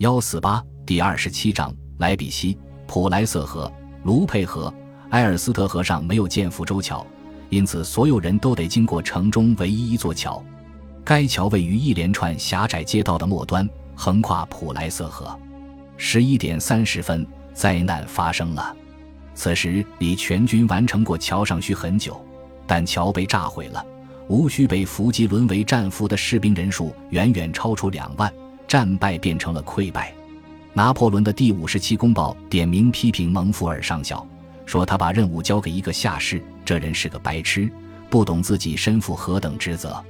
幺四八第二十七章莱比锡、普莱瑟河、卢佩河、埃尔斯特河上没有建福州桥，因此所有人都得经过城中唯一一座桥。该桥位于一连串狭窄街道的末端，横跨普莱瑟河。十一点三十分，灾难发生了。此时离全军完成过桥上需很久，但桥被炸毁了。无需被伏击沦为战俘的士兵人数远远超出两万，战败变成了溃败。拿破仑的第五十七公报点名批评蒙福尔上校，说他把任务交给一个下士，这人是个白痴，不懂自己身负何等职责。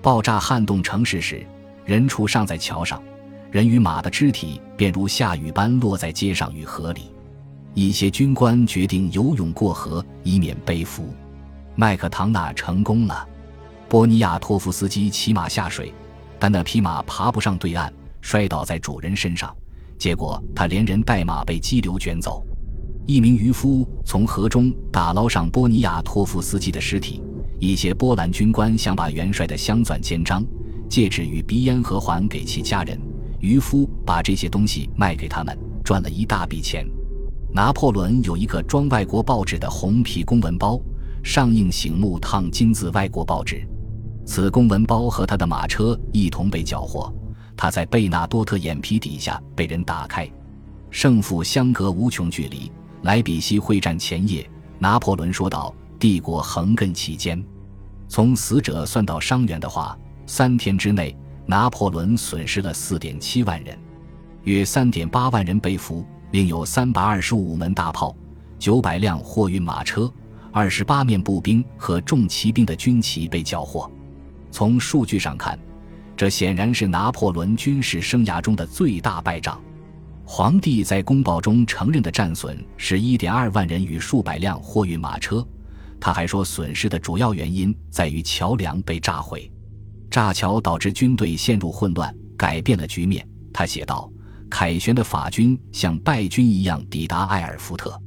爆炸撼动城市时，人畜尚在桥上，人与马的肢体便如下雨般落在街上与河里。一些军官决定游泳过河，以免背负。麦克唐纳成功了。波尼亚托夫斯基骑马下水，但那匹马爬不上对岸，摔倒在主人身上，结果他连人带马被激流卷走。一名渔夫从河中打捞上波尼亚托夫斯基的尸体。一些波兰军官想把元帅的镶钻肩章、戒指与鼻烟盒还给其家人。渔夫把这些东西卖给他们，赚了一大笔钱。拿破仑有一个装外国报纸的红皮公文包，上印醒目烫金字外国报纸。此公文包和他的马车一同被缴获，他在贝纳多特眼皮底下被人打开，胜负相隔无穷距离。莱比锡会战前夜，拿破仑说道：“帝国横亘其间，从死者算到伤员的话，三天之内，拿破仑损失了四点七万人，约三点八万人被俘，另有三百二十五门大炮，九百辆货运马车，二十八面步兵和重骑兵的军旗被缴获。”从数据上看，这显然是拿破仑军事生涯中的最大败仗。皇帝在公报中承认的战损是一点二万人与数百辆货运马车。他还说，损失的主要原因在于桥梁被炸毁，炸桥导致军队陷入混乱，改变了局面。他写道：“凯旋的法军像败军一样抵达埃尔福特，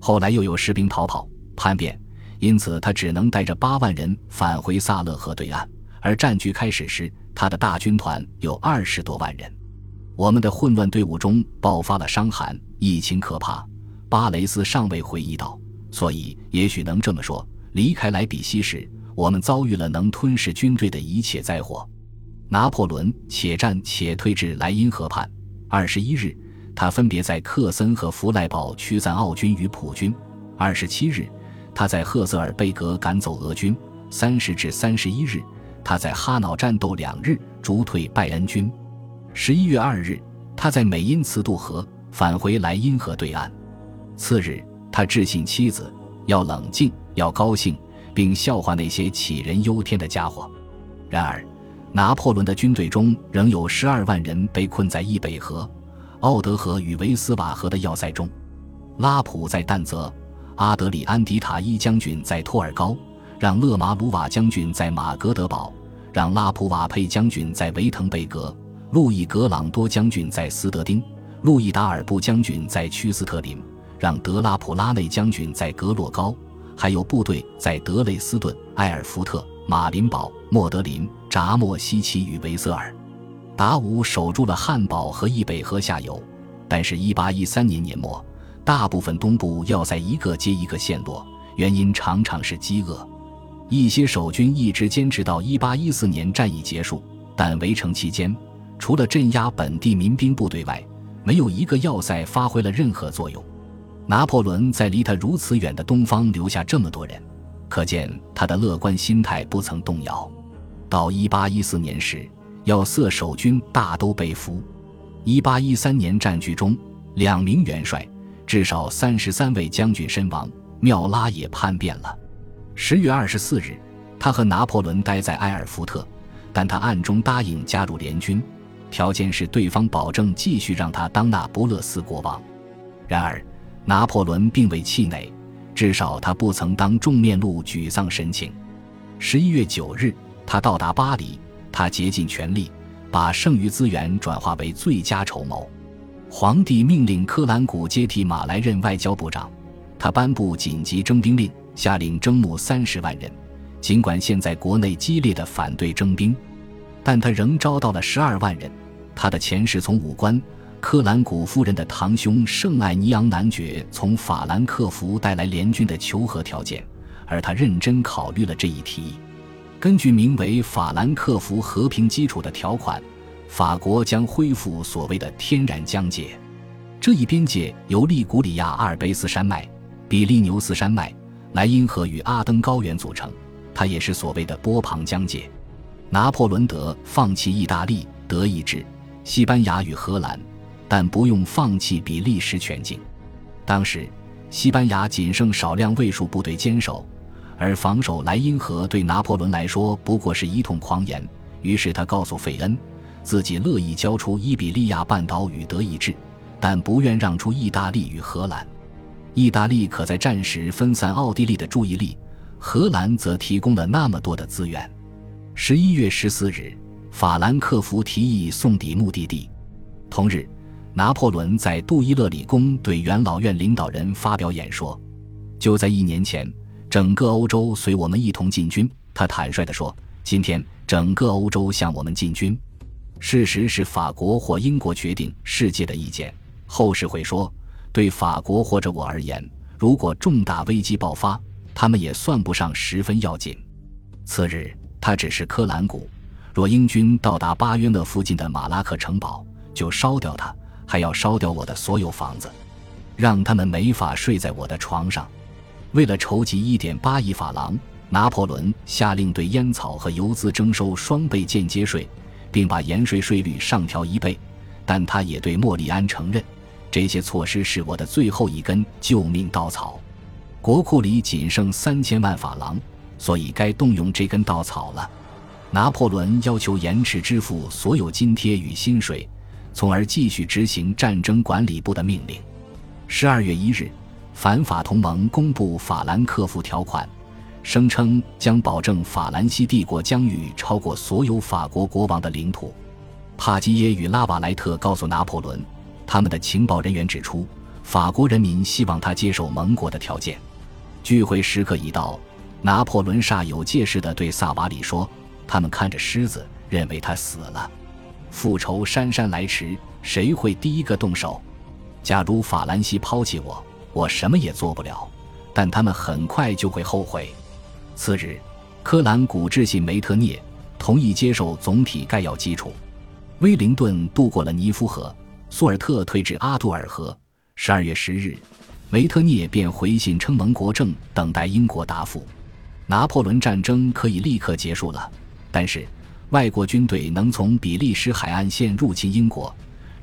后来又有士兵逃跑叛变，因此他只能带着八万人返回萨勒河对岸。”而战局开始时，他的大军团有二十多万人。我们的混乱队伍中爆发了伤寒，疫情可怕。巴雷斯尚未回忆到：“所以，也许能这么说，离开莱比锡时，我们遭遇了能吞噬军队的一切灾祸。”拿破仑且战且退至莱茵河畔。二十一日，他分别在克森和弗赖堡驱散奥军与普军。二十七日，他在赫泽尔贝格赶走俄军。三十至三十一日。他在哈瑙战斗两日，逐退拜恩军。十一月二日，他在美因茨渡河，返回莱茵河对岸。次日，他致信妻子，要冷静，要高兴，并笑话那些杞人忧天的家伙。然而，拿破仑的军队中仍有十二万人被困在易北河、奥德河与维斯瓦河的要塞中。拉普在但泽，阿德里安迪塔伊将军在托尔高。让勒马鲁瓦将军在马格德堡，让拉普瓦佩将军在维滕贝格，路易格朗多将军在斯德丁，路易达尔布将军在屈斯特林，让德拉普拉内将军在格洛高，还有部队在德累斯顿、埃尔福特、马林堡、莫德林、扎莫西奇与维瑟尔。达武守住了汉堡和易北河下游，但是1813年年末，大部分东部要塞一个接一个陷落，原因常常是饥饿。一些守军一直坚持到1814年战役结束，但围城期间，除了镇压本地民兵部队外，没有一个要塞发挥了任何作用。拿破仑在离他如此远的东方留下这么多人，可见他的乐观心态不曾动摇。到1814年时，要塞守军大都被俘。1813年战局中，两名元帅，至少三十三位将军身亡，缪拉也叛变了。十月二十四日，他和拿破仑待在埃尔福特，但他暗中答应加入联军，条件是对方保证继续让他当那不勒斯国王。然而，拿破仑并未气馁，至少他不曾当众面露沮丧神情。十一月九日，他到达巴黎，他竭尽全力把剩余资源转化为最佳筹谋。皇帝命令科兰古接替马来任外交部长，他颁布紧急征兵令。下令征募三十万人，尽管现在国内激烈的反对征兵，但他仍招到了十二万人。他的前世从武官、克兰古夫人的堂兄圣艾尼昂男爵从法兰克福带来联军的求和条件，而他认真考虑了这一提议。根据名为《法兰克福和平基础》的条款，法国将恢复所谓的天然疆界。这一边界由利古里亚阿尔卑斯山脉、比利牛斯山脉、莱茵河与阿登高原组成，它也是所谓的波旁疆界。拿破仑德放弃意大利、德意志、西班牙与荷兰，但不用放弃比利时全境。当时，西班牙仅剩少量卫戍部队坚守，而防守莱茵河对拿破仑来说不过是一通狂言。于是他告诉费恩，自己乐意交出伊比利亚半岛与德意志。但不愿让出意大利与荷兰，意大利可在战时分散奥地利的注意力，荷兰则提供了那么多的资源。十一月十四日，法兰克福提议送抵目的地。同日，拿破仑在杜伊勒里宫对元老院领导人发表演说。就在一年前，整个欧洲随我们一同进军。他坦率地说：“今天，整个欧洲向我们进军。事实是法国或英国决定世界的意见。”后世会说，对法国或者我而言，如果重大危机爆发，他们也算不上十分要紧。次日，他只是科兰谷，若英军到达巴约勒附近的马拉克城堡，就烧掉它，还要烧掉我的所有房子，让他们没法睡在我的床上。为了筹集一点八亿法郎，拿破仑下令对烟草和油资征收双倍间接税，并把盐税税率上调一倍。但他也对莫里安承认。这些措施是我的最后一根救命稻草，国库里仅剩三千万法郎，所以该动用这根稻草了。拿破仑要求延迟支付所有津贴与薪水，从而继续执行战争管理部的命令。十二月一日，反法同盟公布法兰克福条款，声称将保证法兰西帝国疆域超过所有法国国王的领土。帕基耶与拉瓦莱特告诉拿破仑。他们的情报人员指出，法国人民希望他接受盟国的条件。聚会时刻已到，拿破仑煞有介事地对萨瓦里说：“他们看着狮子，认为他死了。复仇姗姗来迟，谁会第一个动手？假如法兰西抛弃我，我什么也做不了。但他们很快就会后悔。”次日，科兰古致信梅特涅，同意接受总体概要基础。威灵顿渡过了尼夫河。苏尔特退至阿杜尔河。十二月十日，梅特涅便回信称盟国正等待英国答复。拿破仑战争可以立刻结束了，但是外国军队能从比利时海岸线入侵英国，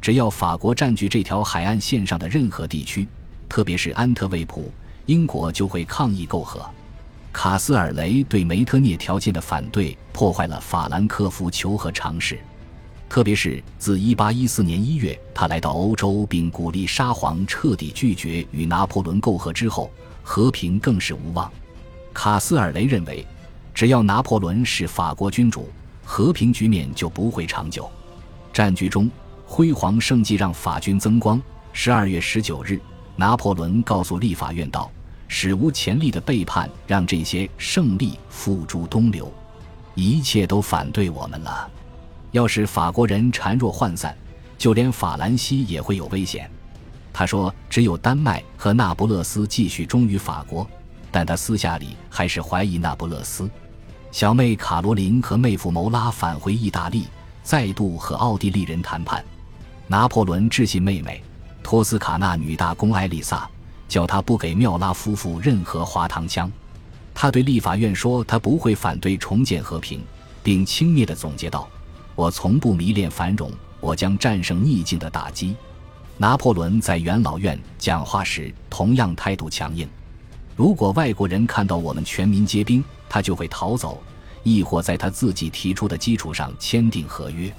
只要法国占据这条海岸线上的任何地区，特别是安特卫普，英国就会抗议媾和。卡斯尔雷对梅特涅条件的反对，破坏了法兰克福求和尝试。特别是自1814年1月，他来到欧洲并鼓励沙皇彻底拒绝与拿破仑媾和之后，和平更是无望。卡斯尔雷认为，只要拿破仑是法国君主，和平局面就不会长久。战局中，辉煌胜绩让法军增光。12月19日，拿破仑告诉立法院道：“史无前例的背叛让这些胜利付诸东流，一切都反对我们了。”要是法国人孱弱涣散，就连法兰西也会有危险。他说：“只有丹麦和那不勒斯继续忠于法国，但他私下里还是怀疑那不勒斯。”小妹卡罗琳和妹夫谋拉返回意大利，再度和奥地利人谈判。拿破仑致信妹妹托斯卡纳女大公艾丽萨，叫她不给缪拉夫妇任何滑膛枪。他对立法院说：“他不会反对重建和平，并轻蔑地总结道。”我从不迷恋繁荣，我将战胜逆境的打击。拿破仑在元老院讲话时同样态度强硬。如果外国人看到我们全民皆兵，他就会逃走，亦或在他自己提出的基础上签订合约。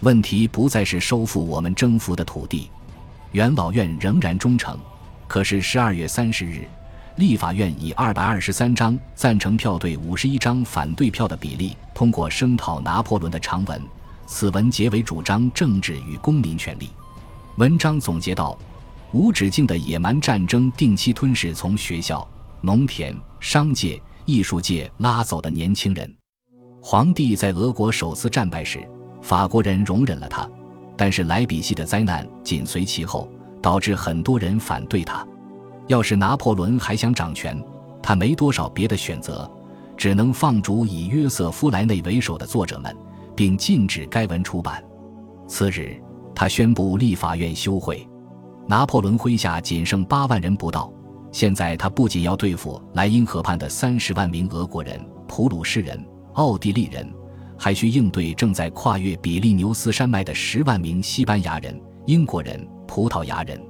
问题不再是收复我们征服的土地，元老院仍然忠诚。可是十二月三十日，立法院以二百二十三张赞成票对五十一张反对票的比例。通过声讨拿破仑的长文，此文结为主张政治与公民权利。文章总结道：无止境的野蛮战争定期吞噬从学校、农田、商界、艺术界拉走的年轻人。皇帝在俄国首次战败时，法国人容忍了他，但是莱比锡的灾难紧随其后，导致很多人反对他。要是拿破仑还想掌权，他没多少别的选择，只能放逐以约瑟夫·莱内为首的作者们，并禁止该文出版。次日，他宣布立法院休会。拿破仑麾下仅剩八万人不到。现在他不仅要对付莱茵河畔的三十万名俄国人、普鲁士人、奥地利人，还需应对正在跨越比利牛斯山脉的十万名西班牙人、英国人、葡萄牙人。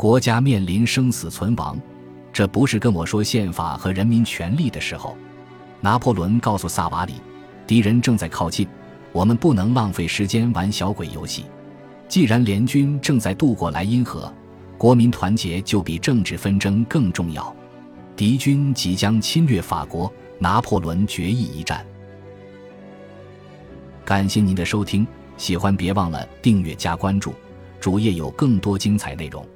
国家面临生死存亡，这不是跟我说宪法和人民权利的时候。拿破仑告诉萨瓦里，敌人正在靠近，我们不能浪费时间玩小鬼游戏。既然联军正在渡过莱茵河。国民团结就比政治纷争更重要。敌军即将侵略法国，拿破仑决意一战。感谢您的收听，喜欢别忘了订阅加关注，主页有更多精彩内容。